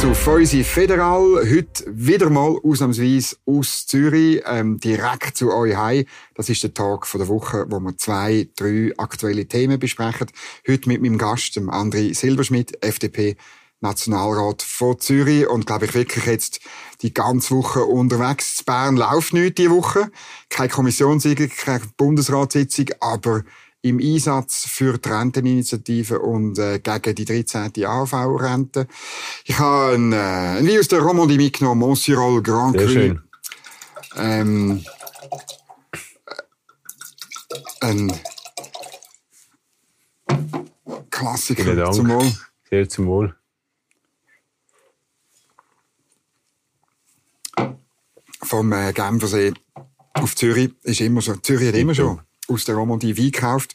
zu Feusi Federal. Heute wieder mal ausnahmsweise aus Zürich, ähm, direkt zu euch heim. Das ist der Tag von der Woche, wo wir zwei, drei aktuelle Themen besprechen. Heute mit meinem Gast, dem André Silberschmidt, FDP. Nationalrat von Zürich und glaube ich wirklich jetzt die ganze Woche unterwegs. In Bern läuft nichts diese Woche. Keine Kommissionssitzung, keine Bundesratssitzung, aber im Einsatz für die Renteninitiative und äh, gegen die 13. AHV-Rente. Ich habe ein, äh, ein Video aus der Romandie mitgenommen, Montserrat Grand Sehr Cru. schön. Ähm, äh, ein Klassiker zum Wohl. Sehr zum Wohl. vom äh, Genfersee auf Zürich ist immer so. Zürich hat immer schon aus der Romandie Wein gekauft.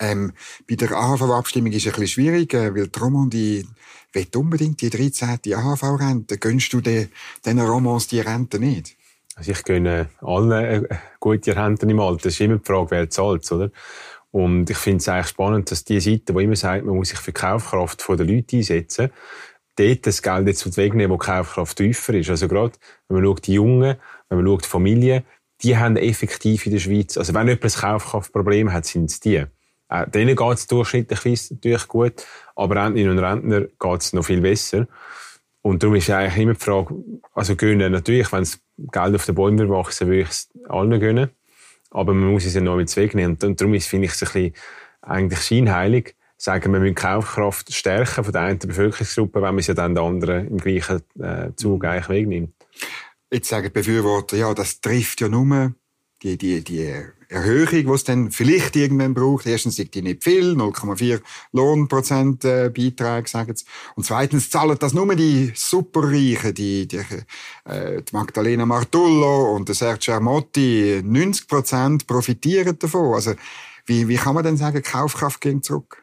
Ähm, bei der AHV-Abstimmung ist es ein bisschen schwierig, äh, weil die Romandie will unbedingt die 13. AHV-Rente. Gönnst du den Romans die Rente nicht? Also ich gönne allen äh, gute Renten im Alter. Das ist immer die Frage, wer zahlt, oder? Und ich finde es eigentlich spannend, dass die Seite, die immer sagt, man muss sich für die Kaufkraft der Leute einsetzen, dort das Geld jetzt wegnehmen, wo die Kaufkraft tiefer ist. Also gerade, wenn man schaut, die Jungen, wenn man schaut, die Familien, die haben effektiv in der Schweiz, also wenn jemand ein Kaufkraftproblem hat, sind es die. Äh, denen geht es durchschnittlich natürlich gut, aber Rentnerinnen und Rentner geht es noch viel besser. Und darum ist eigentlich immer die Frage, also gönnen natürlich, wenn das Geld auf den Bäumen wachsen würde ich es allen gönnen. Aber man muss es ja noch mit wegnehmen. Und darum ist, finde ich es ein bisschen eigentlich scheinheilig, sagen, wir müssen die Kaufkraft stärken von der einen Bevölkerungsgruppe, wenn man es ja dann der anderen im gleichen äh, Zug eigentlich wegnimmt. Jetzt sagen die Befürworter, ja, das trifft ja nur die, die, die Erhöhung, die es dann vielleicht irgendwann braucht. Erstens sind die nicht viel, 0,4 Lohnprozent äh, Beiträge, sagen sie. Und zweitens zahlen das nur die Superreichen, die, die, äh, die Magdalena Martullo und der Sergio Armotti, 90 Prozent profitieren davon. Also, wie, wie kann man denn sagen, Kaufkraft ging zurück?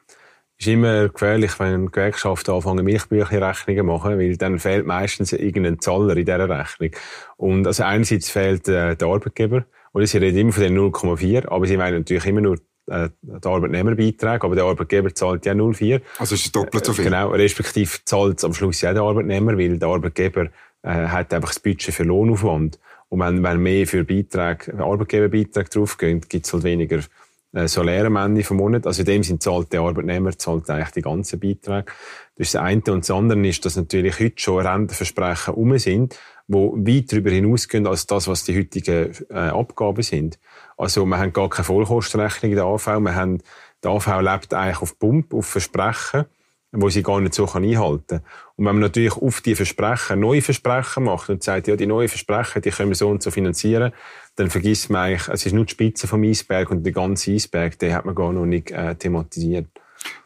Ist immer gefährlich, wenn Gewerkschaften anfangen, Milchbüchlein-Rechnungen machen, weil dann fehlt meistens irgendein Zahler in dieser Rechnung. Und also einerseits fehlt äh, der Arbeitgeber, oder sie reden immer von den 0,4, aber sie meinen natürlich immer nur äh, den Arbeitnehmerbeitrag, aber der Arbeitgeber zahlt ja 0,4. Also ist es doppelt so viel? Genau, respektive zahlt es am Schluss ja der Arbeitnehmer, weil der Arbeitgeber äh, hat einfach das Budget für Lohnaufwand. Und wenn, wenn mehr für Beitrag, Arbeitgeberbeitrag draufgehen, gibt es halt weniger äh, Salär am Ende vom Monat. Also in dem Sinn zahlt der Arbeitnehmer zahlt eigentlich die ganzen Beiträge. Das ist das eine. Und das andere ist, dass natürlich heute schon Rentenversprechen um sind, wo weit darüber hinausgehen als das, was die heutigen äh, Abgaben sind. Also wir haben gar keine Vollkostenrechnung in der AV. Wir haben, die AV lebt eigentlich auf Pump, auf Versprechen wo sie gar nicht so einhalten kann. Und wenn man natürlich auf die Versprechen neue Versprechen macht und sagt, ja, die neuen Versprechen, die können wir so und so finanzieren, dann vergisst man eigentlich, es ist nur die Spitze vom Eisberg und der ganze Eisberg, den hat man gar noch nicht äh, thematisiert.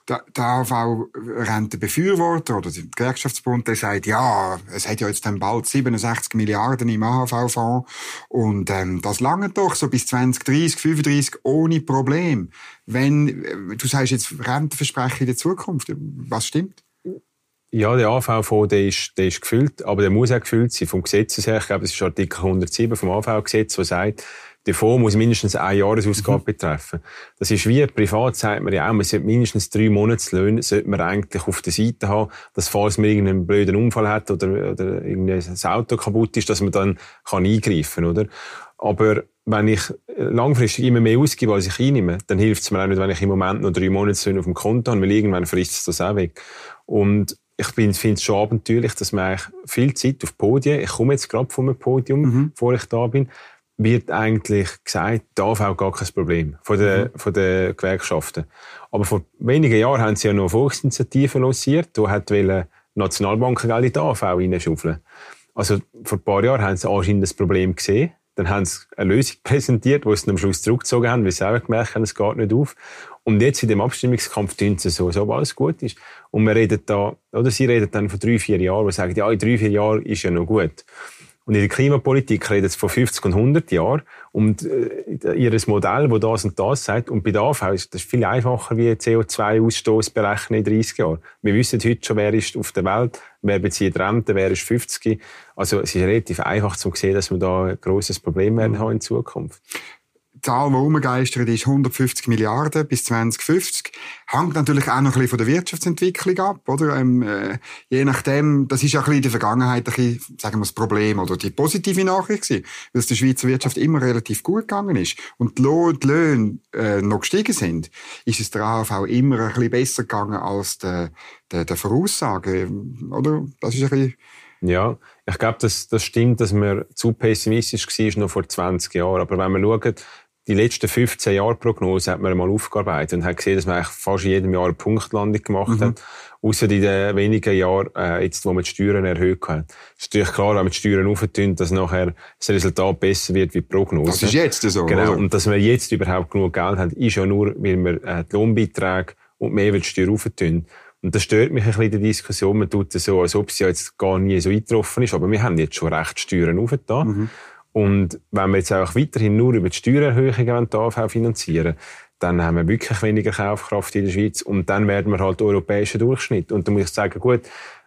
Der, AHV-Rentenbefürworter oder der Gewerkschaftsbund, der sagt, ja, es hat ja jetzt dann bald 67 Milliarden im AHV-Fonds und ähm, das lange doch so bis 2030, 35 ohne Problem. Wenn, äh, du sagst jetzt Rentenversprechen in der Zukunft, was stimmt? Ja, der AV-Fonds, der ist, der ist gefüllt, aber der muss auch gefüllt sein. Vom Gesetz her, ich glaube, das ist Artikel 107 vom AV-Gesetz, der sagt, der Fonds muss mindestens eine Jahresausgabe mhm. betreffen. Das ist wie privat, sagt man ja auch, man sollte mindestens drei Monatslöhne sollte man eigentlich auf der Seite haben, dass falls man irgendeinen blöden Unfall hat oder, oder irgendein Auto kaputt ist, dass man dann kann eingreifen oder? Aber wenn ich langfristig immer mehr ausgebe, als ich einnehme, dann hilft es mir auch nicht, wenn ich im Moment noch drei Monatslöhne auf dem Konto habe, weil irgendwann frisst es das auch weg. Und ich finde es schon abenteuerlich, dass man eigentlich viel Zeit auf Podien, ich komme jetzt gerade einem Podium, mhm. bevor ich da bin, wird eigentlich gesagt, da auch gar kein Problem von den, mhm. von den Gewerkschaften. Aber vor wenigen Jahren haben sie ja noch eine Volksinitiative lanciert, da hat die Nationalbanken Geld in die AV reinschaufeln. Also vor ein paar Jahren haben sie anscheinend das Problem gesehen. Dann haben sie eine Lösung präsentiert, die sie am Schluss zurückgezogen haben, weil sie auch gemerkt haben, es geht nicht auf. Und jetzt in dem Abstimmungskampf tun sie so, so, alles gut ist. Und wir reden da, oder sie reden dann von drei, vier Jahren, wo sie sagen, ja, in drei, vier Jahren ist ja noch gut. Und in der Klimapolitik redet es von 50 und 100 Jahren. Und äh, ihr Modell, das das und das sagt, und bei der AV ist das viel einfacher wie CO2-Ausstoß berechnen in 30 Jahren. Wir wissen heute schon, wer ist auf der Welt, wer bezieht Rente, wer ist 50. Also es ist relativ einfach zu sehen, dass wir da ein grosses Problem werden haben in Zukunft Zahl, die rumgeistert ist 150 Milliarden bis 2050. Hängt natürlich auch noch ein bisschen von der Wirtschaftsentwicklung ab, oder? Ähm, äh, je nachdem, das ist ja ein bisschen in der Vergangenheit ein bisschen, sagen wir das Problem oder die positive Nachricht gewesen, weil es der Schweizer Wirtschaft immer relativ gut gegangen ist und die Löhne äh, noch gestiegen sind, ist es der AHV immer ein bisschen besser gegangen als der, der, der Voraussage, oder? Das ist ein bisschen ja, ich glaube, das, das stimmt, dass man zu pessimistisch war noch vor 20 Jahren. Aber wenn man schaut, die letzten 15 Jahre Prognose hat man mal aufgearbeitet und hat gesehen, dass man eigentlich fast in jedem Jahr eine Punktlandung gemacht mhm. hat. Außer in den wenigen Jahren, äh, jetzt, wo man die Steuern erhöht hat. Es ist natürlich klar, wenn man die Steuern auftun, dass nachher das Resultat besser wird wie die Prognose. Das ist jetzt so. Genau. Oder? Und dass wir jetzt überhaupt genug Geld haben, ist ja nur, weil wir äh, die Lohnbeiträge und Mehrwertsteuer auftun. Und das stört mich ein bisschen in der Diskussion. Man tut es so, als ob es ja jetzt gar nie so eingetroffen ist. Aber wir haben jetzt schon recht Steuern aufgetan. Mhm. Und wenn wir jetzt auch weiterhin nur über die Steuererhöhungen die AV finanzieren dann haben wir wirklich weniger Kaufkraft in der Schweiz. Und dann werden wir halt europäischen Durchschnitt. Und da muss ich sagen, gut,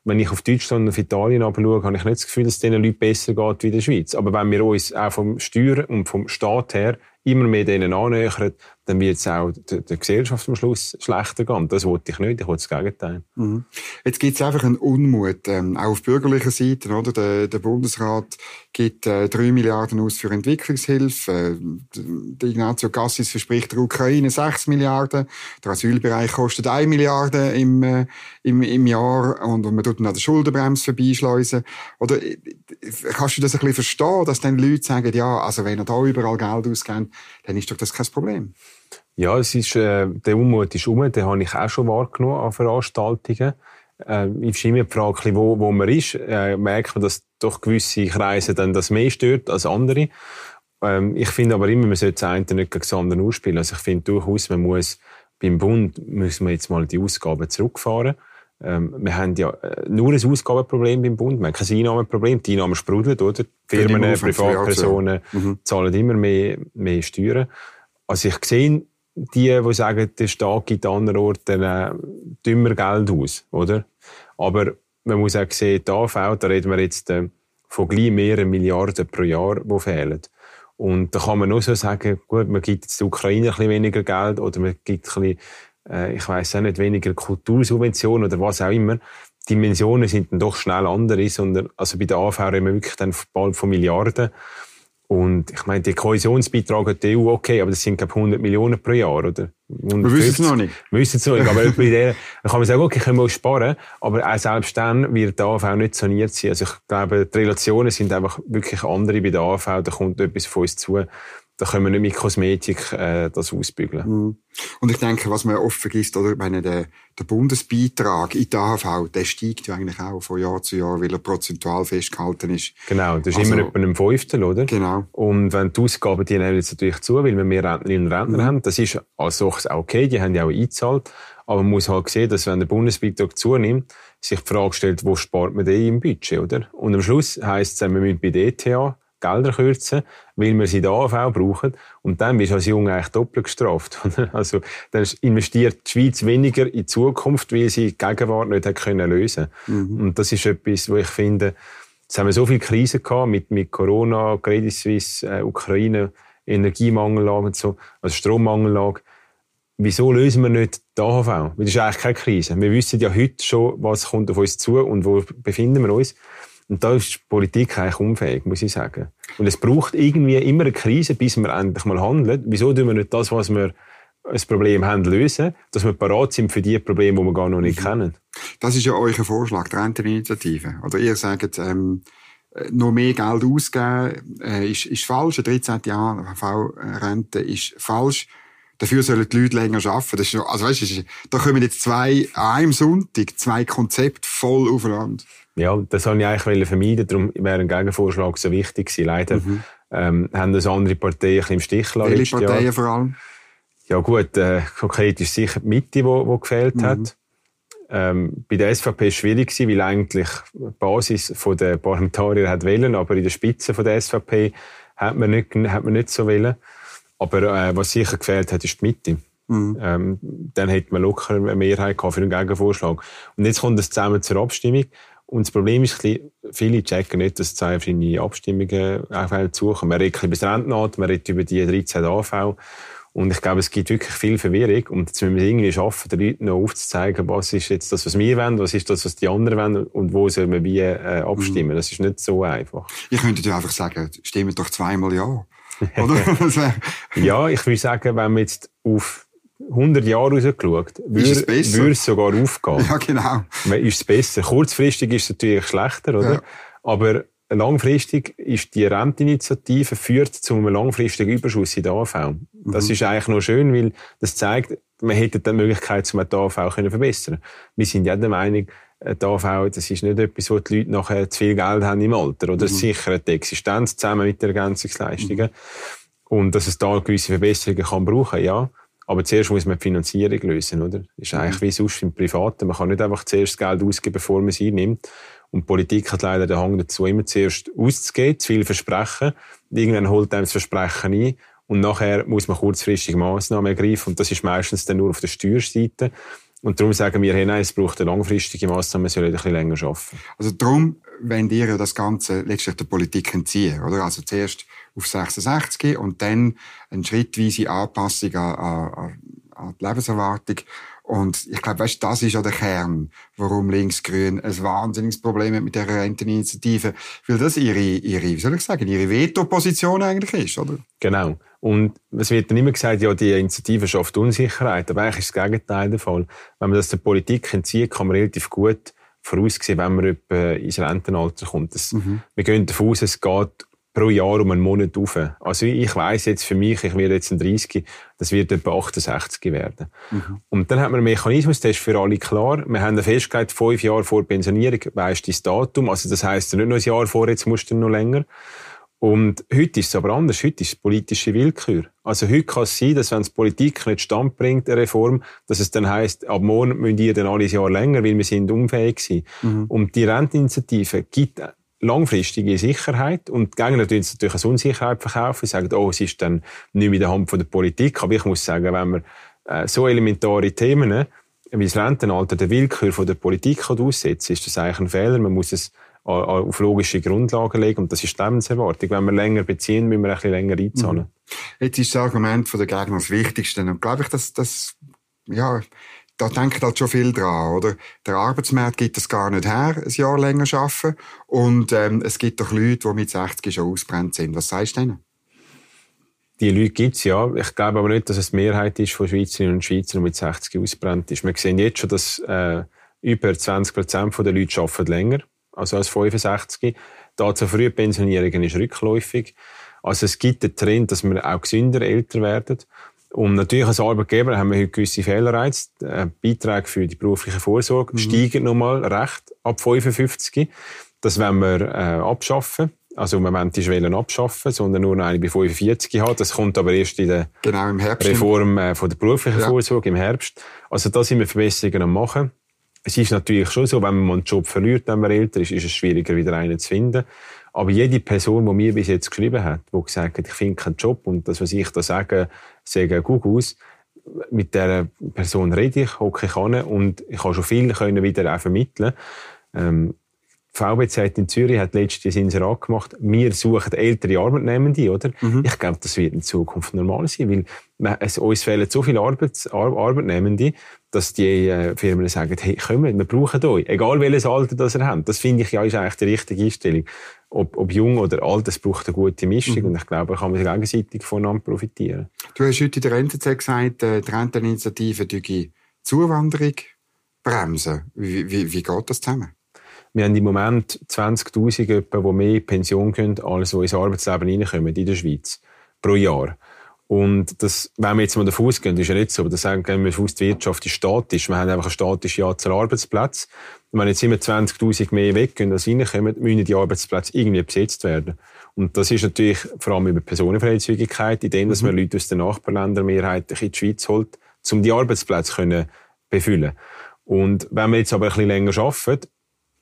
wenn ich auf Deutschland und auf Italien schaue, habe ich nicht das Gefühl, dass es diesen Leuten besser geht wie in der Schweiz. Aber wenn wir uns auch vom Steuer und vom Staat her immer mehr denen annähern, dann wird es auch der, der, Gesellschaft am Schluss schlechter gehen. Das wollte ich nicht, ich wollte das Gegenteil. Mhm. Jetzt gibt es einfach einen Unmut, ähm, auch auf bürgerlicher Seite. Oder? Der, der Bundesrat gibt äh, 3 Milliarden aus für Entwicklungshilfe. Äh, der Ignazio Cassis verspricht der Ukraine 6 Milliarden. Der Asylbereich kostet 1 Milliarde im, äh, im, im Jahr und, man tut dann an der Schuldenbremse vorbeischleusen. Oder äh, kannst du das ein bisschen verstehen, dass dann Leute sagen, ja, also wenn er da überall Geld ausgibt, dann ist doch das kein Problem? Ja, es ist, äh, der Unmut ist um, den habe ich auch schon wahrgenommen an Veranstaltungen. Äh, ich ist immer die Frage, wo, wo man ist. Äh, merkt man, dass doch gewisse Kreise dann das mehr stört als andere. Ähm, ich finde aber immer, man sollte das eine nicht gegen das andere ausspielen. Also ich finde durchaus, man muss beim Bund müssen wir jetzt mal die Ausgaben zurückfahren. Ähm, wir haben ja äh, nur ein Ausgabenproblem beim Bund, wir haben kein Einnahmenproblem. Die Einnahmen sprudeln, oder? Firmen, Privatpersonen mhm. zahlen immer mehr, mehr Steuern. Also ich sehe die, die sagen, der Staat gibt an anderen Orten äh, dümmer Geld aus, oder? Aber man muss auch sehen, die AV, da reden wir jetzt äh, von gleich mehreren Milliarden pro Jahr, die fehlen. Und da kann man nur so sagen, gut, man gibt jetzt der Ukraine ein bisschen weniger Geld oder man gibt ein bisschen, äh, ich weiß auch nicht, weniger Kultursubventionen oder was auch immer. Die Dimensionen sind dann doch schnell andere, sondern, also bei der AV reden wir wirklich dann bald von Milliarden. Und ich meine, der Kohäsionsbeitrag hat die EU okay, aber das sind, ich, 100 Millionen pro Jahr, oder? 150. Wir wissen es noch nicht. Wir wissen es noch nicht, aber bei der, dann kann man sagen, okay, können wir auch sparen, aber auch selbst dann wird der AV nicht saniert sein. Also ich glaube, die Relationen sind einfach wirklich andere bei der AV, da kommt etwas von uns zu, da können wir nicht mit Kosmetik äh, das ausbügeln. Mhm. Und ich denke, was man oft vergisst, oder, meine, der, der Bundesbeitrag in der AHV, der steigt ja eigentlich auch von Jahr zu Jahr, weil er prozentual festgehalten ist. Genau, das ist also, immer etwa einem Fünftel, oder? Genau. Und wenn die Ausgaben, die nehmen jetzt natürlich zu, weil wir mehr Rentnerinnen und Rentner mhm. haben, das ist als solches auch okay, die haben ja auch eingezahlt, aber man muss halt sehen, dass wenn der Bundesbeitrag zunimmt, sich die Frage stellt, wo spart man den im Budget, oder? Und am Schluss heisst es, wir müssen bei der ETH Gelder kürzen, weil wir sie da AV brauchen. Und dann bist du als Junge eigentlich doppelt gestraft. also, dann investiert die Schweiz weniger in die Zukunft, weil sie die Gegenwart nicht hat können lösen mhm. Und das ist etwas, wo ich finde, jetzt haben wir so viele Krisen gehabt, mit, mit Corona, Credit Suisse, äh, Ukraine, Energiemangellage und so, also Strommangellage. Wieso lösen wir nicht die AHV? Weil das ist eigentlich keine Krise. Wir wissen ja heute schon, was kommt auf uns zu und wo befinden wir uns. Und da ist die Politik eigentlich unfähig, muss ich sagen. Und es braucht irgendwie immer eine Krise, bis wir endlich mal handeln. Wieso tun wir nicht das, was wir ein Problem haben, lösen, dass wir parat sind für die Probleme, die wir gar noch nicht mhm. kennen? Das ist ja euer Vorschlag, die Renteninitiative. Oder ihr sagt, ähm, noch mehr Geld ausgeben äh, ist, ist falsch. Eine 13 Jahre V-Rente ist falsch. Dafür sollen die Leute länger arbeiten. Das ist, also weißt du, da kommen jetzt zwei, an einem Sonntag, zwei Konzepte voll aufeinander. Ja, das wollte ich eigentlich vermeiden, darum wäre ein Gegenvorschlag so wichtig gewesen. Leider mhm. ähm, haben das andere Parteien ein bisschen im Stich gelassen. Welche Parteien Jahr. vor allem? Ja gut, äh, konkret ist sicher die Mitte, die, die gefehlt mhm. hat. Ähm, bei der SVP war es schwierig, gewesen, weil eigentlich die Basis der Parlamentarier hat wählen, aber in der Spitze von der SVP hat man nicht, hat man nicht so wählen. Aber äh, was sicher gefehlt hat, ist die Mitte. Mhm. Ähm, dann hätte man locker eine Mehrheit gehabt für einen Gegenvorschlag. Und jetzt kommt es zusammen zur Abstimmung. Und das Problem ist, viele checken nicht, dass zwei verschiedene Abstimmungen zukommen. Man redet über das Rentenalter, man redet über die 13 AV. Und ich glaube, es gibt wirklich viel Verwirrung. Und jetzt müssen wir irgendwie schaffen, den Leuten noch aufzuzeigen, was ist jetzt das, was wir wollen, was ist das, was die anderen wollen und wo sollen wir wie äh, abstimmen. Mhm. Das ist nicht so einfach. Ich könnte dir einfach sagen, stimmen doch zweimal ja. Ja, ich würde sagen, wenn wir jetzt auf 100 Jahre rausgeschaut, würde es sogar aufgehen. Ja, genau. Ist es besser. Kurzfristig ist es natürlich schlechter, oder? Ja. Aber langfristig ist die Renteninitiative führt zu einem langfristigen Überschuss in der AV. Das mhm. ist eigentlich noch schön, weil das zeigt, man hätte die Möglichkeit, um die AV zu verbessern. Wir sind ja der Meinung, die AV, das ist nicht etwas, wo die Leute nachher zu viel Geld haben im Alter. Oder mhm. sichert die Existenz zusammen mit den Ergänzungsleistungen. Mhm. Und dass es da gewisse Verbesserungen kann brauchen, ja. Aber zuerst muss man die Finanzierung lösen, oder? Das ist eigentlich mhm. wie sonst im Privaten. Man kann nicht einfach zuerst Geld ausgeben, bevor man es einnimmt. Und Politik hat leider den Hang dazu, immer zuerst auszugehen, zu viel versprechen. Irgendwann holt einem das Versprechen ein. Und nachher muss man kurzfristig Massnahmen ergreifen. Und das ist meistens dann nur auf der Steuerseite. Und darum sagen wir, hey, nein, es braucht eine langfristige Massnahme, wir sollen bisschen länger arbeiten. Also darum wenn ihr ja das Ganze letztlich der Politik entziehen, oder? Also zuerst auf 66 und dann eine schrittweise Anpassung an, an, an die Lebenserwartung. Und ich glaube, weißt, das ist ja der Kern, warum Linksgrün ein wahnsinniges Problem hat mit dieser Renteninitiative, weil das ihre, ihre, wie soll ich sagen, ihre Veto-Position eigentlich ist, oder? Genau. Und es wird dann immer gesagt, ja, die Initiative schafft Unsicherheit, aber eigentlich ist das Gegenteil der Fall. Wenn man das der Politik entzieht, kann man relativ gut vorausgesehen, wenn man ins Rentenalter kommt. Das, mhm. Wir gehen davon aus, es geht pro Jahr um einen Monat auf. Also ich weiß jetzt für mich, ich werde jetzt ein 30, das wird etwa 68 werden. Mhm. Und dann hat man einen Mechanismus, der ist für alle klar. Wir haben festgelegt, fünf Jahre vor Pensionierung weisst das Datum. Also das heisst nicht nur ein Jahr vor, jetzt musst du noch länger. Und heute ist es aber anders. Heute ist es politische Willkür. Also heute kann es sein, dass wenn es Politik nicht stand bringt, eine Reform, dass es dann heisst, ab morgen müssen die dann alle ein Jahr länger, weil wir sind unfähig sind. Mhm. Und die Renteninitiative gibt langfristige Sicherheit und die Gegner tun es natürlich als Unsicherheit verkaufen, sagen, oh, es ist dann nicht mehr in der Hand von der Politik. Aber ich muss sagen, wenn man äh, so elementare Themen wie das Rentenalter der Willkür von der Politik aussetzt, ist das eigentlich ein Fehler. Man muss es auf logische Grundlagen legen. Und das ist die Lebenserwartung. Wenn wir länger beziehen, müssen wir ein bisschen länger einzahlen. Mhm. Jetzt ist das Argument der Gegner das Wichtigste. Und glaube ich, dass das, ja, da denkt halt schon viel dran, oder? Der Arbeitsmarkt gibt es gar nicht her, ein Jahr länger arbeiten. Und ähm, es gibt doch Leute, die mit 60 schon ausbrennt sind. Was sagst du denen? Die Leute gibt es ja. Ich glaube aber nicht, dass es die Mehrheit ist von Schweizerinnen und Schweizern, die mit 60 ausbrennt ist. Wir sehen jetzt schon, dass äh, über 20 Prozent der Leute arbeiten länger also als 65. Da zur Frühpensionierung ist rückläufig. Also es gibt den Trend, dass wir auch gesünder älter werden. Und natürlich als Arbeitgeber haben wir heute gewisse Fehlerreize. Äh, Beiträge für die berufliche Vorsorge mhm. steigen nochmal recht ab 55. Das wollen wir äh, abschaffen. Also im Moment ist Wählen abschaffen, sondern nur noch eine bei 45 haben. Das kommt aber erst in der genau. Reform äh, von der beruflichen ja. Vorsorge im Herbst. Also da sind wir Verbesserungen am machen. Es ist natürlich schon so, wenn man einen Job verliert, wenn man älter ist, ist es schwieriger, wieder einen zu finden. Aber jede Person, die mir bis jetzt geschrieben hat, die gesagt hat, ich finde keinen Job und das, was ich da sage, sage gut aus, mit der Person rede ich, hocke ich an und ich habe schon viel können wieder auch vermitteln. Ähm, VBZ in Zürich hat letztes Jahr Inserat gemacht. Wir suchen ältere Arbeitnehmende, oder? Mhm. Ich glaube, das wird in Zukunft normal sein, weil es, uns fehlen so viele Arbeits Ar Arbeitnehmende, dass die äh, Firmen sagen, hey, komm, wir brauchen euch. Egal welches Alter das ihr habt. Das finde ich ja ist eigentlich die richtige Einstellung. Ob, ob jung oder alt, es braucht eine gute Mischung. Mhm. Und ich glaube, da kann man sich gegenseitig voneinander profitieren. Du hast heute in der NZZ gesagt, äh, die Renteninitiative die Zuwanderung bremsen. Wie, wie, wie geht das zusammen? Wir haben im Moment 20.000 die mehr Pension können, als die ins Arbeitsleben reinkommen in der Schweiz. Pro Jahr. Und das, wenn wir jetzt mal davon ausgehen, ist ja nicht so, aber das sagen wir aus, die Wirtschaft ist statisch. Wir haben einfach eine statische Anzahl Arbeitsplätze. Und wenn jetzt immer 20.000 mehr weggehen, als reinkommen, müssen die Arbeitsplätze irgendwie besetzt werden. Und das ist natürlich vor allem über Personenfreizügigkeit, indem dass man mhm. Leute aus den Nachbarländern mehrheitlich in die Schweiz holt, um die Arbeitsplätze zu befüllen. Und wenn wir jetzt aber ein bisschen länger arbeiten,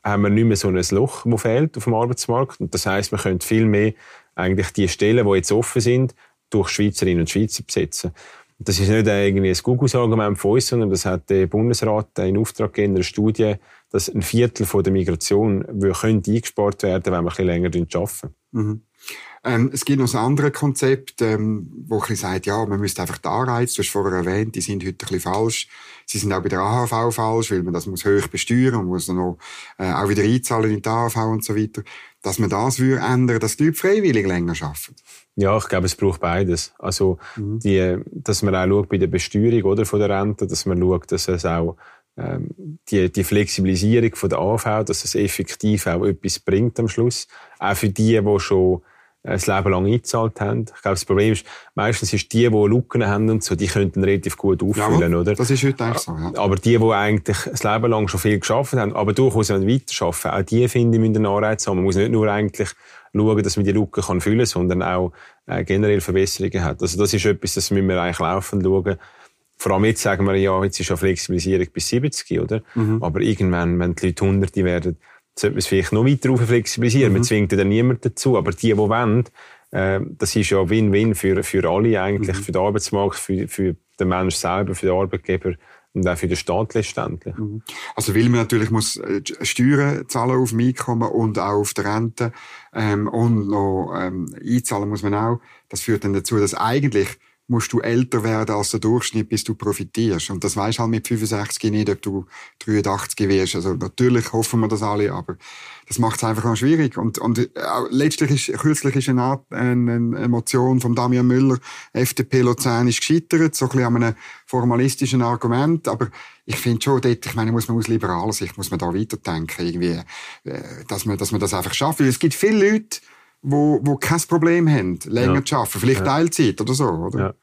haben wir nicht mehr so ein Loch, das fehlt auf dem Arbeitsmarkt. Und das heisst, wir können viel mehr eigentlich die Stellen, die jetzt offen sind, durch Schweizerinnen und Schweizer besetzen. Das ist nicht irgendwie ein Google-Argument von uns, sondern das hat der Bundesrat in Auftrag gegeben, eine Studie, dass ein Viertel von der Migration könnte eingespart werden, wenn wir ein länger arbeiten. Mhm. Ähm, es gibt noch ein anderes Konzept, ähm, wo ein bisschen sagt, ja, man müsste einfach die Anreize, du hast vorher erwähnt, die sind heute ein bisschen falsch. Sie sind auch bei der AHV falsch, weil man das muss hoch besteuern, man muss dann noch äh, auch wieder einzahlen in die AHV und so weiter. Dass man das würde ändern, dass die Leute freiwillig länger arbeiten. Ja, ich glaube, es braucht beides. Also, mhm. die, dass man auch schaut bei der Besteuerung oder von der Rente, dass man schaut, dass es auch ähm, die, die Flexibilisierung von der AV, dass es effektiv auch etwas bringt am Schluss. Auch für die, die schon ein Leben lang eingezahlt haben. Ich glaube, das Problem ist, meistens ist die, die Lücken haben und so, die könnten relativ gut auffüllen, ja, oder? Das ist heute eigentlich so, ja. Aber die, die eigentlich das Leben lang schon viel geschafft haben, aber durchaus weiter arbeiten, auch die, finde ich, müssen einen Anreiz haben. Man muss nicht nur eigentlich schauen, dass man die Lücken kann füllen kann, sondern auch äh, generell Verbesserungen hat. Also das ist etwas, das müssen wir eigentlich laufend schauen. Vor allem jetzt sagen wir, ja, jetzt ist ja Flexibilisierung bis 70, oder? Mhm. Aber irgendwann, wenn die Leute Hunderte werden, sollte man es vielleicht noch weiter flexibilisieren. Mhm. Man zwingt dann niemanden dazu. Aber die, die wollen, äh, das ist ja Win-Win für, für alle eigentlich, mhm. für den Arbeitsmarkt, für, für den Menschen selber, für den Arbeitgeber und auch für den Staat letztendlich. Mhm. Also weil man natürlich muss äh, Steuern zahlen auf dem Einkommen und auch auf der Rente ähm, und noch ähm, einzahlen muss man auch. Das führt dann dazu, dass eigentlich musst du älter werden als der Durchschnitt, bis du profitierst. Und das weisst halt mit 65 nicht, ob du 83 wirst. Also natürlich hoffen wir das alle, aber das macht es einfach noch schwierig. Und, und äh, letztlich ist, kürzlich ist eine, eine, eine Motion von Damian Müller, FDP Luzern ist gescheitert, so ein bisschen an einem formalistischen Argument. Aber ich finde schon, dort, ich meine, muss man aus liberaler Sicht, muss man da weiterdenken, irgendwie, äh, dass man, dass man das einfach schafft. Weil es gibt viele Leute, wo, wo kein Problem haben, länger ja. zu arbeiten. Vielleicht ja. Teilzeit oder so, oder? Ja.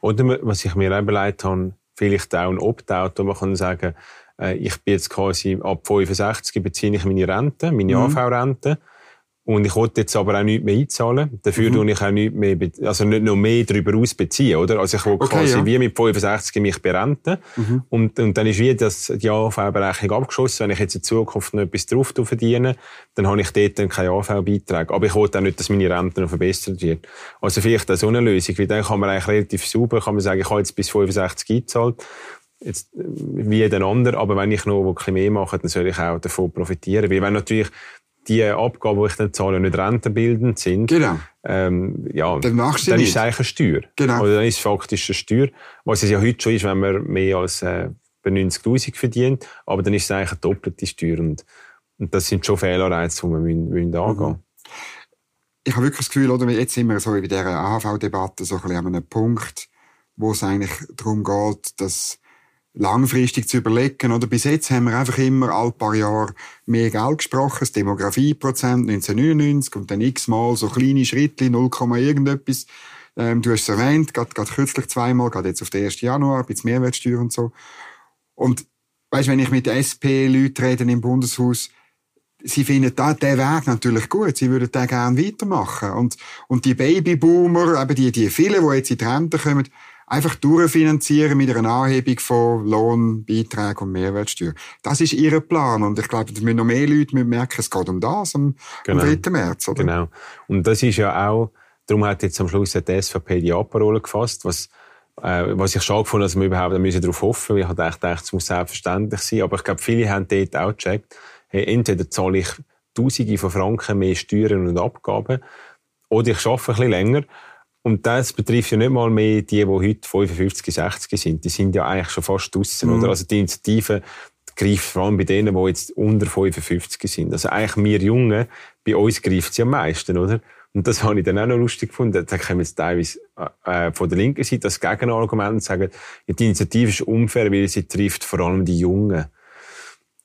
Oder was ich mir auch überlegt habe, vielleicht auch ein Opt-out, wo man kann sagen, äh, ich bin jetzt quasi ab 65 beziehe ich meine Rente, meine mhm. AV-Rente. Und ich wollte jetzt aber auch nichts mehr einzahlen. Dafür mhm. ich auch nichts mehr, also nicht noch mehr darüber ausbeziehen, oder? Also ich will okay, quasi ja. wie mit 65 mich berenten. Mhm. Und, und dann ist wie das, die AV-Berechnung abgeschossen. Wenn ich jetzt in Zukunft noch etwas drauf verdiene, dann habe ich dort dann keine AV-Beiträge. Aber ich wollte auch nicht, dass meine Rente noch verbessert wird. Also vielleicht auch so eine Lösung, weil dann kann man eigentlich relativ sauber, kann man sagen, ich habe jetzt bis 65 eingezahlt jetzt, wie jeder andere, aber wenn ich noch ein bisschen mehr mache, dann soll ich auch davon profitieren. Weil wenn natürlich die Abgaben, die ich dann zahle, nicht rentenbildend sind, genau. ähm, ja, dann, dann ist es eigentlich eine Steuer. Genau. Oder dann ist es faktisch eine Steuer, was es ja heute schon ist, wenn man mehr als äh, bei 90'000 verdient, aber dann ist es eigentlich eine doppelte Steuer und, und das sind schon Fehlanreize, die wir müssen, müssen angehen mhm. Ich habe wirklich das Gefühl, oder, jetzt sind wir so in dieser AHV-Debatte so ein bisschen an einem Punkt, wo es eigentlich darum geht, dass langfristig zu überlegen. Oder bis jetzt haben wir einfach immer alle paar Jahre mehr Geld gesprochen, das Demografieprozent 1999 und dann x-mal so kleine Schritte, 0, irgendetwas. Ähm, du hast es erwähnt, gerade, kürzlich zweimal, gerade jetzt auf den 1. Januar, bisschen Mehrwertsteuer und so. Und weißt, wenn ich mit SP-Leuten rede im Bundeshaus, sie finden da, den Weg natürlich gut. Sie würden den gerne weitermachen. Und, und die Babyboomer, eben die, die vielen, die jetzt in die Rente kommen, einfach durchfinanzieren mit einer Anhebung von Lohn, Beiträgen und Mehrwertsteuer. Das ist ihr Plan. Und ich glaube, da müssen noch mehr Leute merken, es geht um das am, genau. am 3. März. Oder? Genau. Und das ist ja auch, darum hat jetzt am Schluss die SVP die A-Parole gefasst, was äh, was ich schade gefunden dass wir überhaupt müssen darauf hoffen müssen. Ich habe gedacht, es muss selbstverständlich sein. Aber ich glaube, viele haben dort auch gecheckt, hey, entweder zahle ich Tausende von Franken mehr Steuern und Abgaben, oder ich arbeite ein bisschen länger und das betrifft ja nicht mal mehr die, die heute 55, 60 sind. Die sind ja eigentlich schon fast draussen, mhm. oder? Also die Initiative greift vor allem bei denen, die jetzt unter 55 sind. Also eigentlich wir Jungen, bei uns greift sie am meisten, oder? Und das habe ich dann auch noch lustig gefunden. Da kommen jetzt teilweise äh, von der linken Seite das Gegenargument und sagen, die Initiative ist unfair, weil sie trifft vor allem die Jungen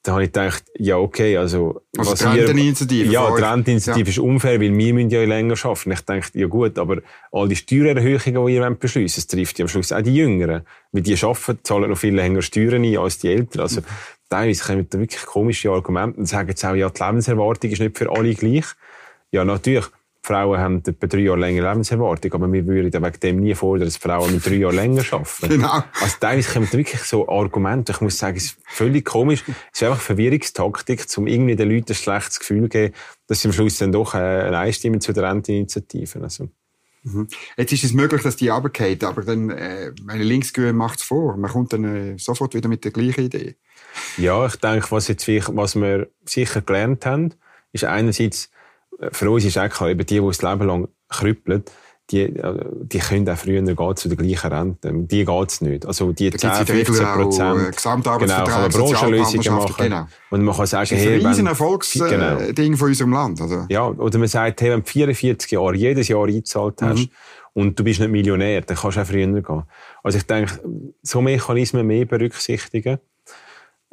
da habe ich gedacht, ja, okay, also, also was wir, Initiative Ja, die Renteninitiative ja. ist unfair, weil wir müssen ja länger arbeiten. Ich dachte, ja gut, aber all die Steuererhöhungen, die ihr beschliessen das trifft ja am Schluss auch die Jüngeren. Weil die arbeiten, zahlen noch viel länger Steuern ein als die Älteren. Also, mhm. teilweise kommen da wirklich komische Argumente und sagen jetzt auch, ja, die Lebenserwartung ist nicht für alle gleich. Ja, natürlich. Frauen haben etwa drei Jahre länger Lebenserwartung, aber wir würden wegen dem nie fordern, dass Frauen mit drei Jahren länger arbeiten. Genau. Also teilweise kommen wirklich so Argumente, ich muss sagen, es ist völlig komisch. Es ist einfach Verwirrungstaktik, um irgendwie den Leuten ein schlechtes Gefühl zu geben, dass sie am Schluss dann doch äh, eine Einstimme zu der Renteninitiative. Also. Mhm. Jetzt ist es möglich, dass die runtergeht, aber dann, äh, meine Linksgrün macht es vor. Man kommt dann äh, sofort wieder mit der gleichen Idee. Ja, ich denke, was, jetzt, was wir sicher gelernt haben, ist einerseits, für uns ist eigentlich eben die, die das Leben lang krüppeln, die, äh, die können auch früher gehen zu der gleichen Rente. Die geht's nicht. Also die da 10, 15 Prozent. Gesamtarbeitsvertrag, genau, kann man Branchenlösungen machen. Genau. Und man kann sagen, das ist ein riesen Erfolgsding genau. Äh, von unserem Land. Oder? Ja, oder man sagt, hey, wenn du 44 Jahre jedes Jahr eingezahlt hast, mhm. und du bist nicht Millionär, dann kannst du auch früher gehen. Also ich denke, so Mechanismen mehr berücksichtigen.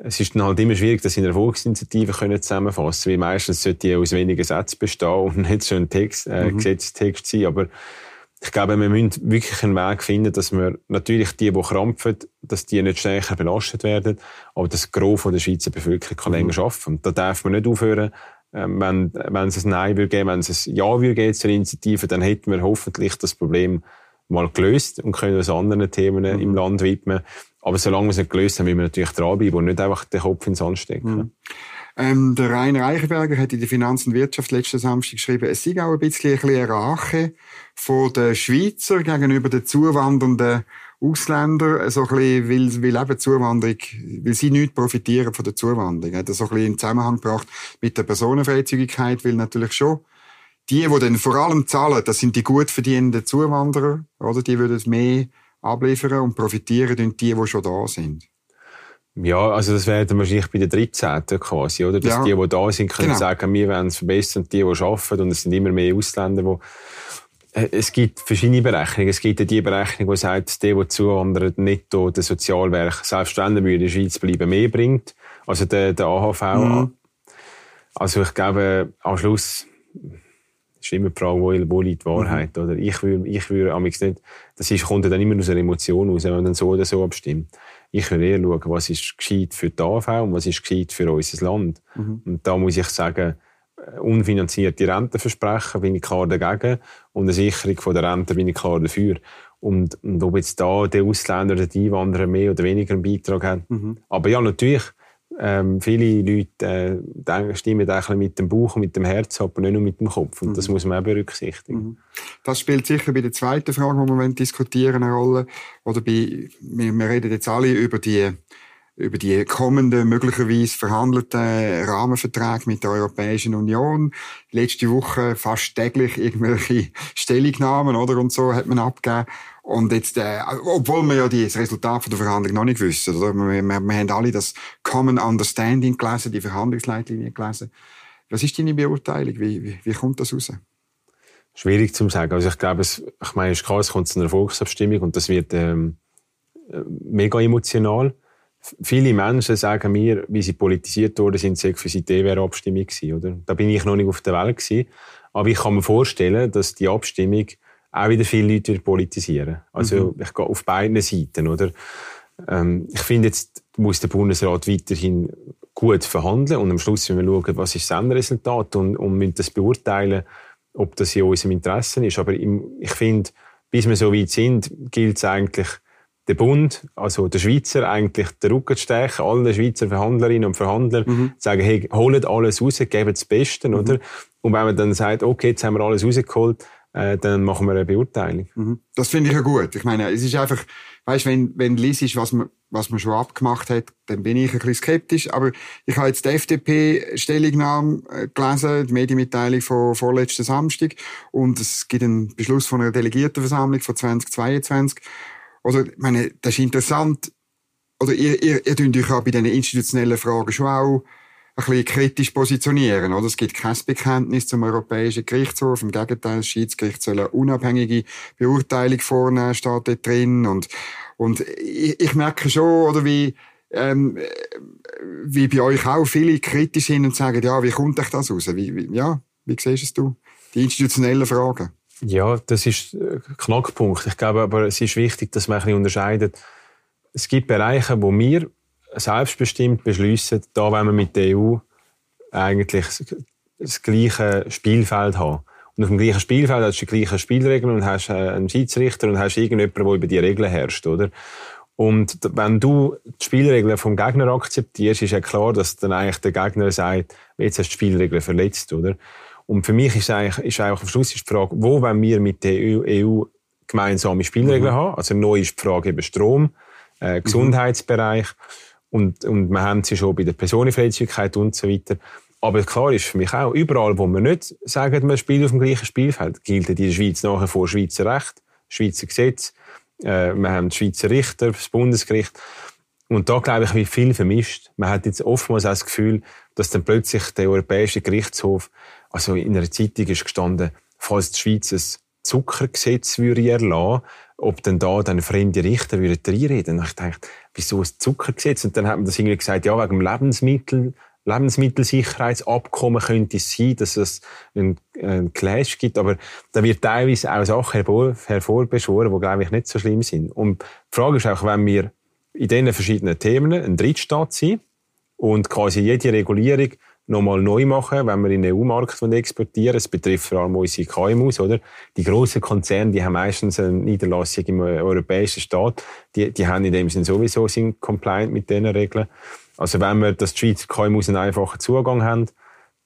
Es ist dann halt immer schwierig, das in Erfolgsinitiativen zusammenfassen können, weil meistens sollte die aus wenigen Sätzen bestehen und nicht so ein Text, äh, mhm. Gesetzestext sein. Aber ich glaube, wir müssen wirklich einen Weg finden, dass wir natürlich die, die krampfen, dass die nicht stärker belastet werden, aber das Gros der Schweizer Bevölkerung kann mhm. länger arbeiten. Und da darf man nicht aufhören, ähm, wenn, wenn es ein Nein würde geben, wenn es ein Ja würde geben zur Initiative, dann hätten wir hoffentlich das Problem mal gelöst und können uns anderen Themen mhm. im Land widmen. Aber solange wir es nicht gelöst haben, müssen wir natürlich dranbleiben und nicht einfach den Kopf ins Sand stecken. Mhm. Ähm, der Rainer Eichenberger hat in der Finanz und Wirtschaft letzten Samstag geschrieben, es sei auch ein bisschen, ein bisschen eine Rache von den Schweizer gegenüber den zuwandernden Ausländern, so ein bisschen, weil, weil eben Zuwanderung, weil sie nicht profitieren von der Zuwanderung. Er hat das so ein bisschen in Zusammenhang gebracht mit der Personenfreizügigkeit, weil natürlich schon die, die dann vor allem zahlen, das sind die gut verdienenden Zuwanderer, oder? Die würden mehr abliefern und profitieren die, die schon da sind. Ja, also das wäre dann wahrscheinlich bei den 13. quasi, oder? Dass ja. die, die da sind, können genau. sagen, wir wollen es verbessern, die, die arbeiten, und es sind immer mehr Ausländer, die äh, es gibt verschiedene Berechnungen. Es gibt die Berechnung, die sagt, dass die, die zuwandern, netto der Sozialwerk, selbst wenn er in der Schweiz bleiben, mehr bringt. Also der, der AHV. Mhm. Also ich glaube, am Schluss ist immer die Frage, wo, wo liegt die Wahrheit, mhm. oder? Ich würde, ich würde nicht, das ist, kommt dann immer aus einer Emotion raus, wenn man dann so oder so abstimmt ich würde eher schauen, was ist gescheit für die AV und was ist gescheit für unser Land. Mhm. Und da muss ich sagen, äh, unfinanzierte Rentenversprechen bin ich klar dagegen und eine Sicherung von der Rente bin ich klar dafür. Und, und ob jetzt da der Ausländer oder die Einwanderer mehr oder weniger einen Beitrag haben. Mhm. Aber ja, natürlich, ähm, viele Leute äh, stimmen ein mit dem Bauch und mit dem Herz, aber nicht nur mit dem Kopf. Und mhm. das muss man auch berücksichtigen. Mhm. Das spielt sicher bei der zweiten Frage, die wir diskutieren, eine Rolle. Oder bei, wir, wir reden jetzt alle über die über die kommenden, möglicherweise verhandelten Rahmenverträge mit der Europäischen Union. Letzte Woche fast täglich irgendwelche Stellungnahmen, oder? Und so hat man abgegeben. Und jetzt, äh, obwohl wir ja das Resultat von der Verhandlung noch nicht wissen, oder? Wir, wir, wir haben alle das Common Understanding gelesen, die Verhandlungsleitlinie gelesen. Was ist deine Beurteilung? Wie, wie, wie kommt das raus? Schwierig zu sagen. Also ich glaube, es, ich meine, es ist klar, es kommt zu einer Volksabstimmung und das wird ähm, äh, mega emotional. Viele Menschen sagen mir, wie sie politisiert wurden, sind sie für sie die abstimmung gewesen, oder? Da bin ich noch nicht auf der Welt gewesen. Aber ich kann mir vorstellen, dass die Abstimmung auch wieder viele Leute politisieren. Also mhm. ich gehe auf beiden Seiten, oder? Ähm, ich finde jetzt muss der Bundesrat weiterhin gut verhandeln und am Schluss müssen wir schauen, was ist das Endresultat und, und müssen das beurteilen, ob das in unserem Interesse ist. Aber ich finde, bis wir so weit sind, gilt es eigentlich, der Bund, also der Schweizer, eigentlich den Rücken zu stechen, allen Schweizer Verhandlerinnen und Verhandlern, mhm. sagen, hey, holt alles raus, gebt das Beste, mhm. oder? Und wenn man dann sagt, okay, jetzt haben wir alles rausgeholt, äh, dann machen wir eine Beurteilung. Mhm. Das finde ich ja gut. Ich meine, es ist einfach, weißt, wenn, wenn liest, was man, was man schon abgemacht hat, dann bin ich ein bisschen skeptisch. Aber ich habe jetzt die FDP-Stellungnahme äh, gelesen, die Medienmitteilung von vorletzten Samstag. Und es gibt einen Beschluss von einer Delegiertenversammlung von 2022. Oder, ich meine, das ist interessant. Oder ihr, ihr, ihr tut euch auch bei diesen institutionellen Fragen schon auch bisschen kritisch positionieren. Oder? Es gibt kein Bekenntnis zum Europäischen Gerichtshof. Im Gegenteil, das Schiedsgericht soll eine unabhängige Beurteilung vornehmen, steht dort drin. Und, und ich, ich merke schon, oder wie, ähm, wie bei euch auch viele kritisch sind und sagen, ja, wie kommt euch das raus? Wie, wie, ja, wie siehst du? Die institutionellen Fragen. Ja, das ist ein Knackpunkt. Ich glaube aber, es ist wichtig, dass man ein bisschen unterscheidet. Es gibt Bereiche, wo wir selbstbestimmt beschließen, da wollen wir mit der EU eigentlich das gleiche Spielfeld haben. Und auf dem gleichen Spielfeld hast du die gleichen Spielregeln und hast äh, einen Schiedsrichter und hast irgendjemanden, der über die Regeln herrscht, oder? Und wenn du die Spielregeln vom Gegner akzeptierst, ist ja klar, dass dann eigentlich der Gegner sagt, jetzt hast du die Spielregeln verletzt, oder? Und für mich ist eigentlich, ist eigentlich am Schluss die Frage, wo wollen wir mit der EU, EU gemeinsame Spielregeln mhm. haben? Also neu ist die Frage eben Strom, äh, Gesundheitsbereich und, und wir haben sie schon bei der Personenfreizügigkeit und so weiter. Aber klar ist für mich auch, überall, wo wir nicht sagen, man spielt auf dem gleichen Spielfeld, gilt in der Schweiz nachher vor Schweizer Recht, Schweizer Gesetz, äh, wir haben Schweizer Richter, das Bundesgericht. Und da, glaube ich, wird viel vermischt. Man hat jetzt oftmals auch das Gefühl, dass dann plötzlich der Europäische Gerichtshof, also in einer Zeitung ist gestanden, falls die Schweiz ein Zuckergesetz würde erlassen, ob denn da dann fremde Richter würden reinreden. Und ich dachte, wieso ein Zuckergesetz? Und dann hat man das irgendwie gesagt, ja, wegen dem Lebensmittel, Lebensmittelsicherheitsabkommen könnte es sein, dass es einen, einen Clash gibt, aber da wird teilweise auch Sachen hervorbeschworen, die, glaube ich, nicht so schlimm sind. Und die Frage ist auch, wenn wir in diesen verschiedenen Themen ein Drittstaat sind und quasi jede Regulierung nochmal neu machen, wenn wir in den EU-Markt exportieren. Es betrifft vor allem unsere KMUs, oder? Die grossen Konzerne, die haben meistens eine Niederlassung im europäischen Staat. Die, die haben in dem Sinne sowieso sind compliant mit diesen Regeln. Also wenn wir, dass die Schweizer KMUs einen einfachen Zugang haben,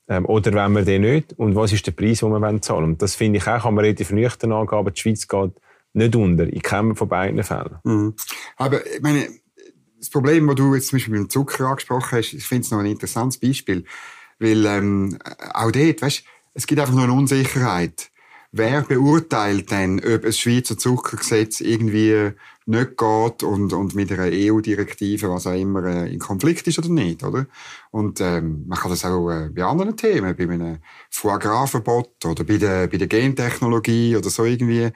ähm, oder wenn wir den nicht, und was ist der Preis, den wir zahlen Und das finde ich auch, kann man relativ nüchtern angeben, die Schweiz geht nicht unter, in keinem von beiden Fällen. Mhm. Aber, ich meine, das Problem, das du jetzt zum Beispiel mit dem Zucker angesprochen hast, ich finde es noch ein interessantes Beispiel, weil ähm, auch dort, weißt, es gibt einfach noch eine Unsicherheit. Wer beurteilt denn, ob ein Schweizer Zuckergesetz irgendwie nicht geht und, und mit einer EU-Direktive, was auch immer, äh, in Konflikt ist oder nicht, oder? Und ähm, man kann das auch äh, bei anderen Themen, bei einem Foie Gras-Verbot oder bei der, bei der Gentechnologie oder so irgendwie.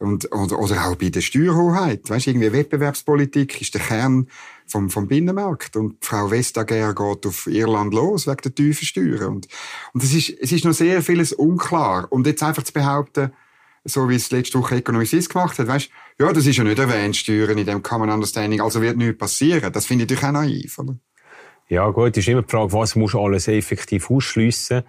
Und, oder, oder auch bei der Steuerhoheit. Weißt irgendwie Wettbewerbspolitik ist der Kern vom, vom Binnenmarkt. Und Frau Vestager geht auf Irland los wegen der tiefen Steuern. Und, und es ist, es ist noch sehr vieles unklar. Und jetzt einfach zu behaupten, so wie es letzte Woche Economist gemacht hat, weißt, ja, das ist ja nicht erwähnt, Steuern in dem Common Understanding, also wird nichts passieren. Das finde ich natürlich auch naiv, oder? Ja, gut, ist immer die Frage, was muss alles effektiv ausschliessen,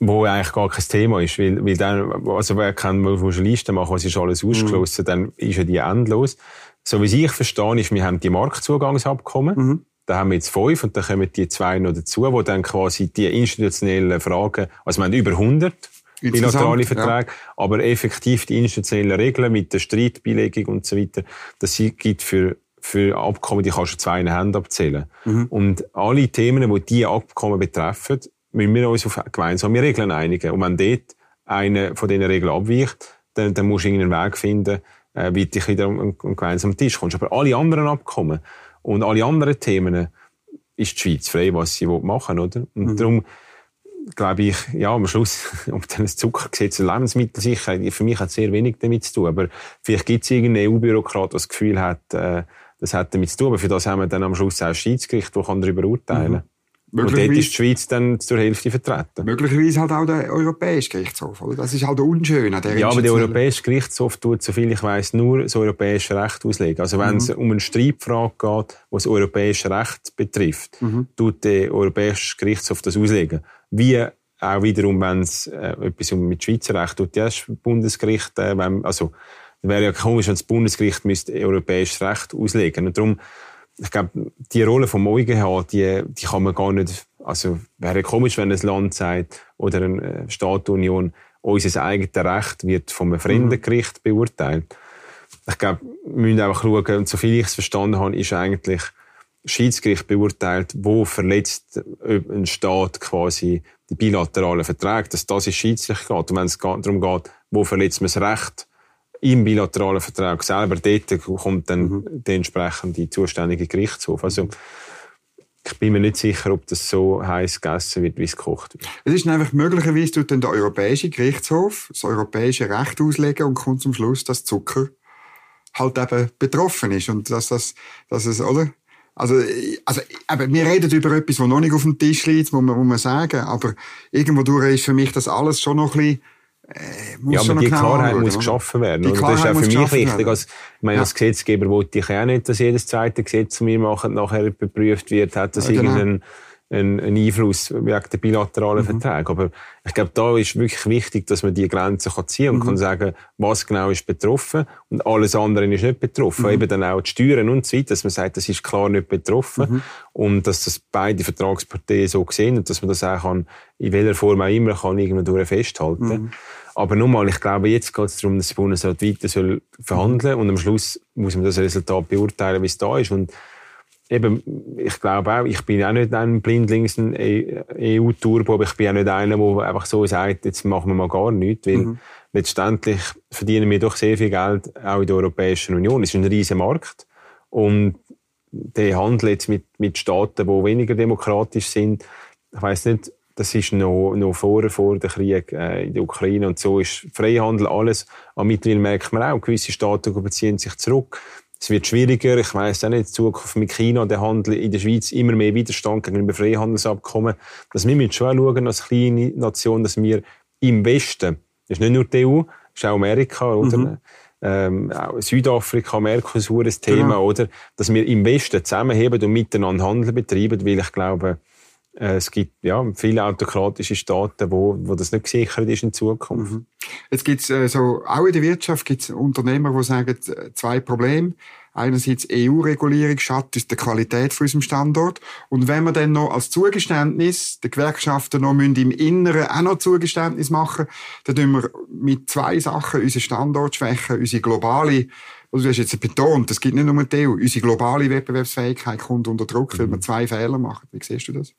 wo eigentlich gar kein Thema ist, weil, weil dann, also wer kann mal eine Liste machen, was ist alles ausgeschlossen, mhm. dann ist ja die endlos. So wie ich verstehe, ist, wir haben die Marktzugangsabkommen, mhm. Da haben wir jetzt fünf und dann kommen die zwei noch dazu, wo dann quasi die institutionellen Fragen, also wir haben über 100 bilaterale Verträge, ja. aber effektiv die institutionellen Regeln mit der Streitbeilegung und so weiter, das gibt für für Abkommen, die kannst du zwei in Händen abzählen. Mhm. Und alle Themen, die diese Abkommen betreffen, müssen wir uns auf gemeinsame Regeln einigen. Und wenn dort eine von diesen Regeln abweicht, dann, dann musst du irgendeinen Weg finden, äh, wie du wieder an einen gemeinsamen Tisch kommst. Aber alle anderen Abkommen und alle anderen Themen ist die Schweiz frei, was sie machen will, oder? Und mhm. darum, glaube ich, ja, am Schluss, ob dann das Zuckergesetz und Lebensmittelsicherheit, für mich hat sehr wenig damit zu tun. Aber vielleicht gibt es irgendeinen EU-Bürokrat, der das Gefühl hat, äh, das hat damit zu tun. Aber für das haben wir dann am Schluss auch ein Schiedsgericht, das darüber urteilen kann. Mhm. Und dort ist die Schweiz dann zur Hälfte vertreten. Möglicherweise halt auch der Europäische Gerichtshof, oder? Das ist halt unschön an der Ja, aber der Europäische Gerichtshof tut, soviel ich weiß, nur das europäische Recht auslegen. Also wenn mhm. es um eine Streitfrage geht, die das europäische Recht betrifft, mhm. tut der Europäische Gerichtshof das auslegen. Wie auch wiederum, wenn es äh, etwas mit Schweizer Recht tut, ja, das Bundesgericht, äh, wenn, also, wäre ja komisch, wenn das Bundesgericht müsste europäisches Recht auslegen. Und darum ich glaube, die Rolle vom EuGH, die, die kann man gar nicht, also, wäre komisch, wenn ein Land sagt, oder eine Staatsunion, unser eigenes Recht wird vom einem Fremdengericht mhm. beurteilt. Ich glaube, wir müssen einfach schauen, und soviel ich es verstanden habe, ist eigentlich Schiedsgericht beurteilt, wo verletzt ein Staat quasi die bilateralen Verträge, dass das ist schiedslich geht. Und wenn es darum geht, wo verletzt man das Recht, im bilateralen Vertrag selber, dort kommt dann mhm. der entsprechende zuständige Gerichtshof. Also, ich bin mir nicht sicher, ob das so heiß gegessen wird, wie es gekocht wird. Es ist einfach möglicherweise tut dann der Europäische Gerichtshof das europäische Recht auslegen und kommt zum Schluss, dass Zucker halt eben betroffen ist und dass das, dass es, oder? Also, also, aber wir reden über etwas, was noch nicht auf dem Tisch liegt, muss man, muss man sagen. Aber irgendwo durch ist für mich das alles schon noch ein bisschen ja, aber die Klarheit anschauen, muss geschaffen werden. Die das ist auch für mich wichtig. Also, ich meine, ja. als Gesetzgeber wollte ich auch nicht, dass jedes zweite Gesetz, das wir machen, nachher überprüft wird, hat das ja, genau. irgendeinen einen, einen Einfluss wegen der bilateralen mhm. Verträge. Aber ich glaube, da ist wirklich wichtig, dass man die Grenzen kann ziehen und mhm. kann sagen, was genau ist betroffen und alles andere ist nicht betroffen. Mhm. Eben dann auch die Steuern und so weiter, dass man sagt, das ist klar nicht betroffen mhm. und dass das beide Vertragsparteien so sehen und dass man das auch kann, in welcher Form auch immer kann irgendwo festhalten. Mhm. Aber nochmal, ich glaube, jetzt geht es darum, dass der Bundesrat weiter soll verhandeln und am Schluss muss man das Resultat beurteilen, wie es da ist. Und eben, ich glaube auch, ich bin auch nicht ein blindlings EU-Turbo, aber ich bin auch nicht einer, der einfach so sagt, jetzt machen wir mal gar nichts, weil mhm. letztendlich verdienen wir doch sehr viel Geld auch in der Europäischen Union. Es ist ein riesiger Markt und der Handel jetzt mit, mit Staaten, die weniger demokratisch sind, ich weiß nicht, das ist noch, noch vor, vor dem Krieg äh, in der Ukraine und so ist Freihandel alles. Aber mittlerweile merkt man auch, gewisse Staaten beziehen sich zurück. Es wird schwieriger. Ich weiss auch nicht, in Zukunft mit China, der Handel in der Schweiz immer mehr Widerstand gegenüber Freihandelsabkommen. Dass wir müssen schon schauen, als kleine Nation, dass wir im Westen, das ist nicht nur die EU, das ist auch Amerika, oder? Mhm. Ähm, auch Südafrika, Mercosur, das Thema, genau. oder? Dass wir im Westen zusammenheben und miteinander Handel betreiben, weil ich glaube, es gibt ja viele autokratische Staaten, wo, wo das nicht gesichert ist in Zukunft. Mhm. Jetzt gibt's äh, so auch in der Wirtschaft gibt's Unternehmer, die sagen äh, zwei Probleme. Einerseits EU-Regulierung schadet der Qualität von unserem Standort. Und wenn wir dann noch als Zugeständnis den Gewerkschaften noch im Inneren auch noch Zugeständnis machen, dann tun wir mit zwei Sachen unseren Standort schwächen, unsere globale also du hast jetzt betont, es gibt nicht nur die EU, unsere globale Wettbewerbsfähigkeit kommt unter Druck, weil wir mhm. zwei Fehler machen. Wie siehst du das?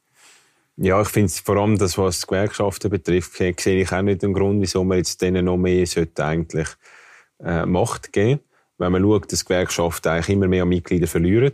Ja, ich finde vor allem das, was die Gewerkschaften betrifft, sehe ich auch nicht den Grund, wieso man jetzt denen noch mehr sollte eigentlich äh, Macht geben Wenn man schaut, dass Gewerkschaften eigentlich immer mehr Mitglieder verlieren.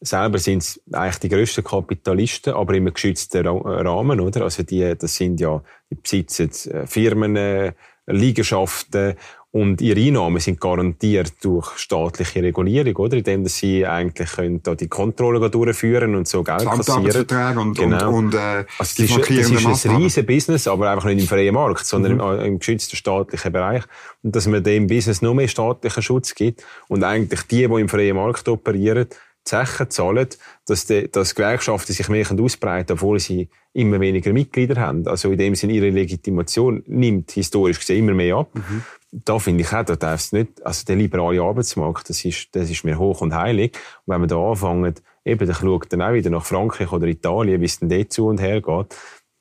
Selber sind es eigentlich die grössten Kapitalisten, aber im geschützten Rahmen, oder? Also die, das sind ja, die besitzen äh, Firmen, äh, Liegenschaften und ihre Einnahmen sind garantiert durch staatliche Regulierung, oder? Indem dass sie eigentlich können da die Kontrolle durchführen und so Geld kassieren. Und, genau. und, und äh, also die das ist, das ist ein riesen Business, aber einfach nicht im freien Markt, sondern mhm. im, im geschützten staatlichen Bereich. Und dass man dem Business nur mehr staatlichen Schutz gibt und eigentlich die, die im freien Markt operieren, Zechen zahlen, dass, die, dass Gewerkschaften sich mehr ausbreiten obwohl sie immer weniger Mitglieder haben. Also in dem Sinne ihre Legitimation nimmt historisch gesehen immer mehr ab. Mhm da finde ich auch, da darf es nicht, also der liberale Arbeitsmarkt, das ist, das ist mir hoch und heilig. Und wenn wir da anfangen, eben, dann schaut dann auch wieder nach Frankreich oder Italien, wie es denn dort zu und her geht.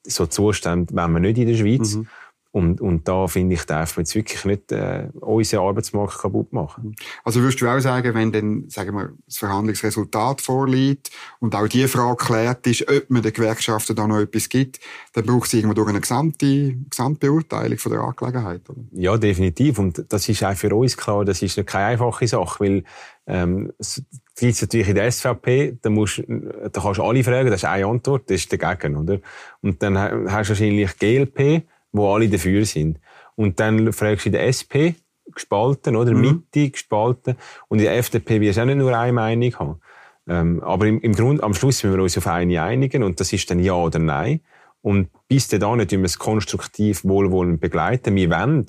So Zustände wollen wir nicht in der Schweiz. Mhm. Und, und da finde ich, darf man jetzt wirklich nicht äh, unseren Arbeitsmarkt kaputt machen. Also würdest du auch sagen, wenn dann, sagen wir, das Verhandlungsresultat vorliegt und auch die Frage geklärt ist, ob man den Gewerkschaften da noch etwas gibt, dann braucht es irgendwo durch eine gesamte, Gesamtbeurteilung von der Angelegenheit, oder? Ja, definitiv. Und das ist auch für uns klar, das ist keine einfache Sache, weil ähm, es gibt natürlich in der SVP, da, musst, da kannst du alle fragen, das ist eine Antwort, das ist dagegen, oder? Und dann hast du wahrscheinlich GLP, wo alle dafür sind. Und dann fragst du in der SP, gespalten, oder? Mhm. Mitte gespalten. Und in der FDP wirst du auch nicht nur eine Meinung haben. Ähm, aber im, im Grund, am Schluss müssen wir uns auf eine einigen und das ist dann Ja oder Nein. Und bis dahin nicht wir es konstruktiv wohlwollend begleiten. Wir wollen,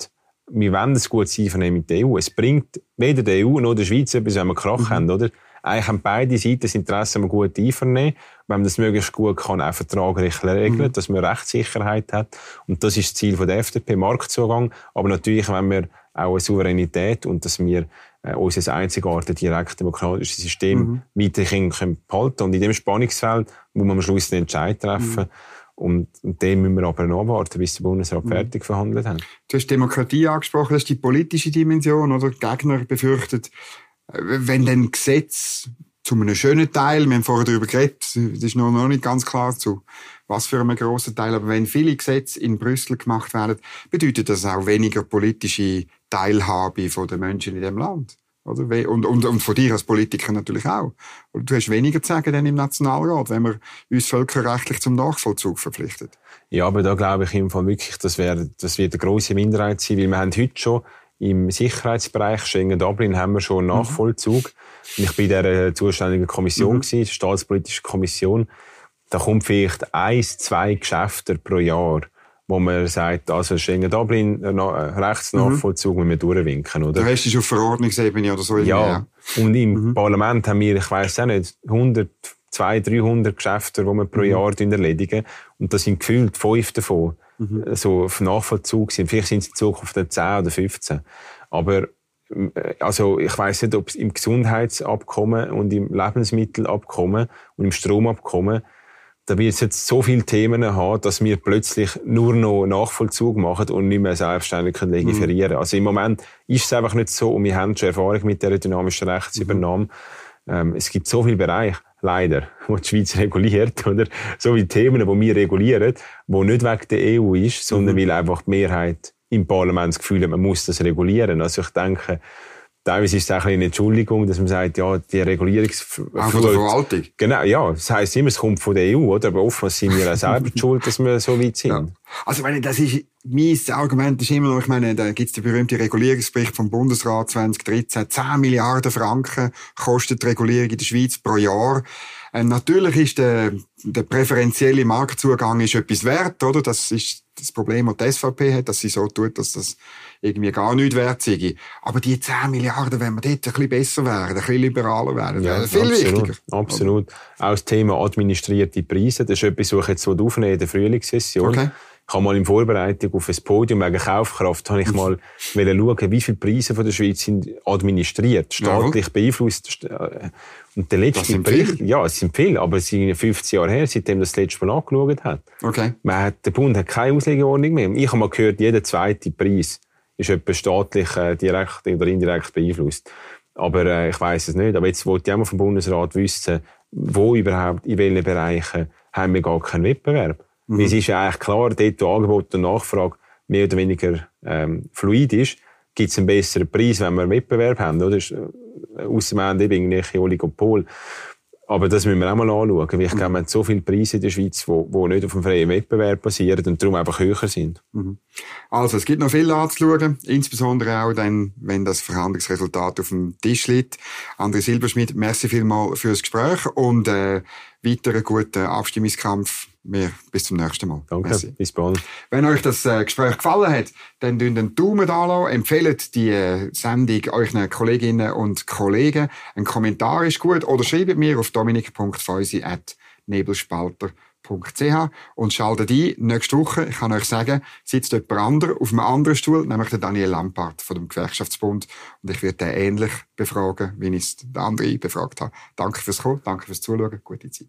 wir wollen ein gutes Einvernehmen mit der EU. Es bringt weder der EU noch der Schweiz etwas, wenn wir Krach mhm. haben, oder? Eigentlich haben beide Seiten das Interesse, man gut einvernehmen, wenn man das möglichst gut kann, auch vertraglich regeln, mhm. dass man Rechtssicherheit hat. Und das ist das Ziel von der FDP, Marktzugang. Aber natürlich, wenn wir auch eine Souveränität und dass wir äh, unser einzigartiges direkt demokratisches System mhm. weiterhin können behalten Und in dem Spannungsfeld muss man am Schluss den Entscheid treffen. Mhm. Und, und dem müssen wir aber noch warten, bis der Bundesrat mhm. fertig verhandelt hat. Du hast Demokratie angesprochen, das ist die politische Dimension, oder? Gegner befürchtet, wenn dann Gesetz zu einem schönen Teil, wir haben vorher darüber geredet, das ist noch, noch nicht ganz klar zu was für einen grossen Teil, aber wenn viele Gesetze in Brüssel gemacht werden, bedeutet das auch weniger politische Teilhabe von den Menschen in dem Land. Oder? Und, und, und von dir als Politiker natürlich auch. Und du hast weniger zu sagen im Nationalrat, wenn man uns völkerrechtlich zum Nachvollzug verpflichtet. Ja, aber da glaube ich im Fall wirklich, das, wäre, das wird eine grosse Minderheit sein, weil wir haben heute schon im Sicherheitsbereich Schengen-Dublin haben wir schon einen. Nachvollzug. Mhm. Ich bin in dieser zuständigen Kommission, mhm. gewesen, Staatspolitische Kommission. Da kommt vielleicht eins, zwei Geschäfte pro Jahr, wo man sagt, also Schengen-Dublin, äh, Rechtsnachvollzug, mhm. müssen wir durchwinken, oder? Der Rest ist auf Verordnungsebene oder so. Ja. Und im mhm. Parlament haben wir, ich weiss auch nicht, 100 200, 300 Geschäfte, die wir pro mhm. Jahr erledigen. Und das sind gefühlt fünf davon mhm. so auf Nachvollzug sind. Vielleicht sind es in Zukunft 10 oder 15. Aber äh, also ich weiß nicht, ob es im Gesundheitsabkommen und im Lebensmittelabkommen und im Stromabkommen da wird es jetzt so viele Themen haben, dass wir plötzlich nur noch Nachvollzug machen und nicht mehr selbstständig legiferieren mhm. Also im Moment ist es einfach nicht so und wir haben schon Erfahrung mit der dynamischen Rechtsübernahme. Mhm. Ähm, es gibt so viele Bereiche, leider, wo die Schweiz reguliert, oder? So viele Themen, die wir regulieren, wo nicht wegen der EU ist, sondern mhm. weil einfach die Mehrheit im Parlament das Gefühl hat, man muss das regulieren. Also ich denke, teilweise ist es auch eine Entschuldigung, dass man sagt, ja, die Regulierungs... Auch von der Verwaltung? Genau, ja. Das heisst immer, es kommt von der EU, oder? Aber oftmals sind wir auch selber schuld, dass wir so weit sind. Ja. Also, wenn das ist, mein Argument ist immer noch, ich meine, da gibt's den berühmten Regulierungsbericht vom Bundesrat 2013. 10 Milliarden Franken kostet die Regulierung in der Schweiz pro Jahr. Äh, natürlich ist der, der präferentielle Marktzugang ist etwas wert, oder? Das ist das Problem, das die SVP hat, dass sie so tut, dass das irgendwie gar nicht wert sei. Aber die 10 Milliarden, wenn wir dort ein bisschen besser wären, ein bisschen liberaler wären, ja, wäre viel absolut, wichtiger. Absolut. Auch das Thema administrierte Preise, das ist etwas, was ich jetzt aufnehmen in der Frühlingssession. Okay. Ich habe mal in Vorbereitung auf ein Podium wegen Kaufkraft, habe ich mal schauen, wie viele Preise von der Schweiz sind administriert, staatlich beeinflusst. Und der letzte Bericht, ja, es sind viele, aber es sind 15 Jahre her, seitdem das, das letzte Mal angeschaut hat. Okay. Man hat, der Bund hat keine Auslegeordnung mehr. Ich habe mal gehört, jeder zweite Preis ist etwa staatlich äh, direkt oder indirekt beeinflusst. Aber äh, ich weiß es nicht. Aber jetzt wollte ich auch mal vom Bundesrat wissen, wo überhaupt, in welchen Bereichen haben wir gar keinen Wettbewerb. Mhm. Es ist ja eigentlich klar, dort wo Angebot und Nachfrage mehr oder weniger ähm, fluid ist, gibt es einen besseren Preis, wenn wir einen Wettbewerb haben. Oder? Ausser wir haben eben irgendwelche Oligopol. Aber das müssen wir auch mal anschauen, weil ich glaube, wir haben so viele Preise in der Schweiz, die, die nicht auf dem freien Wettbewerb basieren und darum einfach höher sind. Mhm. Also, es gibt noch viel anzuschauen, insbesondere auch dann, wenn das Verhandlungsresultat auf dem Tisch liegt. André Silberschmidt, merci vielmals fürs Gespräch und äh, weiteren guten Abstimmungskampf wir bis zum nächsten Mal. Danke, Merci. bis bald. Wenn euch das äh, Gespräch gefallen hat, dann tun den Daumen da empfehlt die äh, Sendung euren Kolleginnen und Kollegen. Ein Kommentar ist gut oder schreibt mir auf dominik.feusi.nebelspalter.ch und schaltet ein. Nächste Woche, ich kann euch sagen, sitzt jemand anderer auf einem anderen Stuhl, nämlich der Daniel Lampard von dem Gewerkschaftsbund. Und ich werde den ähnlich befragen, wie ich es der andere befragt habe. Danke fürs Kommen, danke fürs Zuschauen, gute Zeit.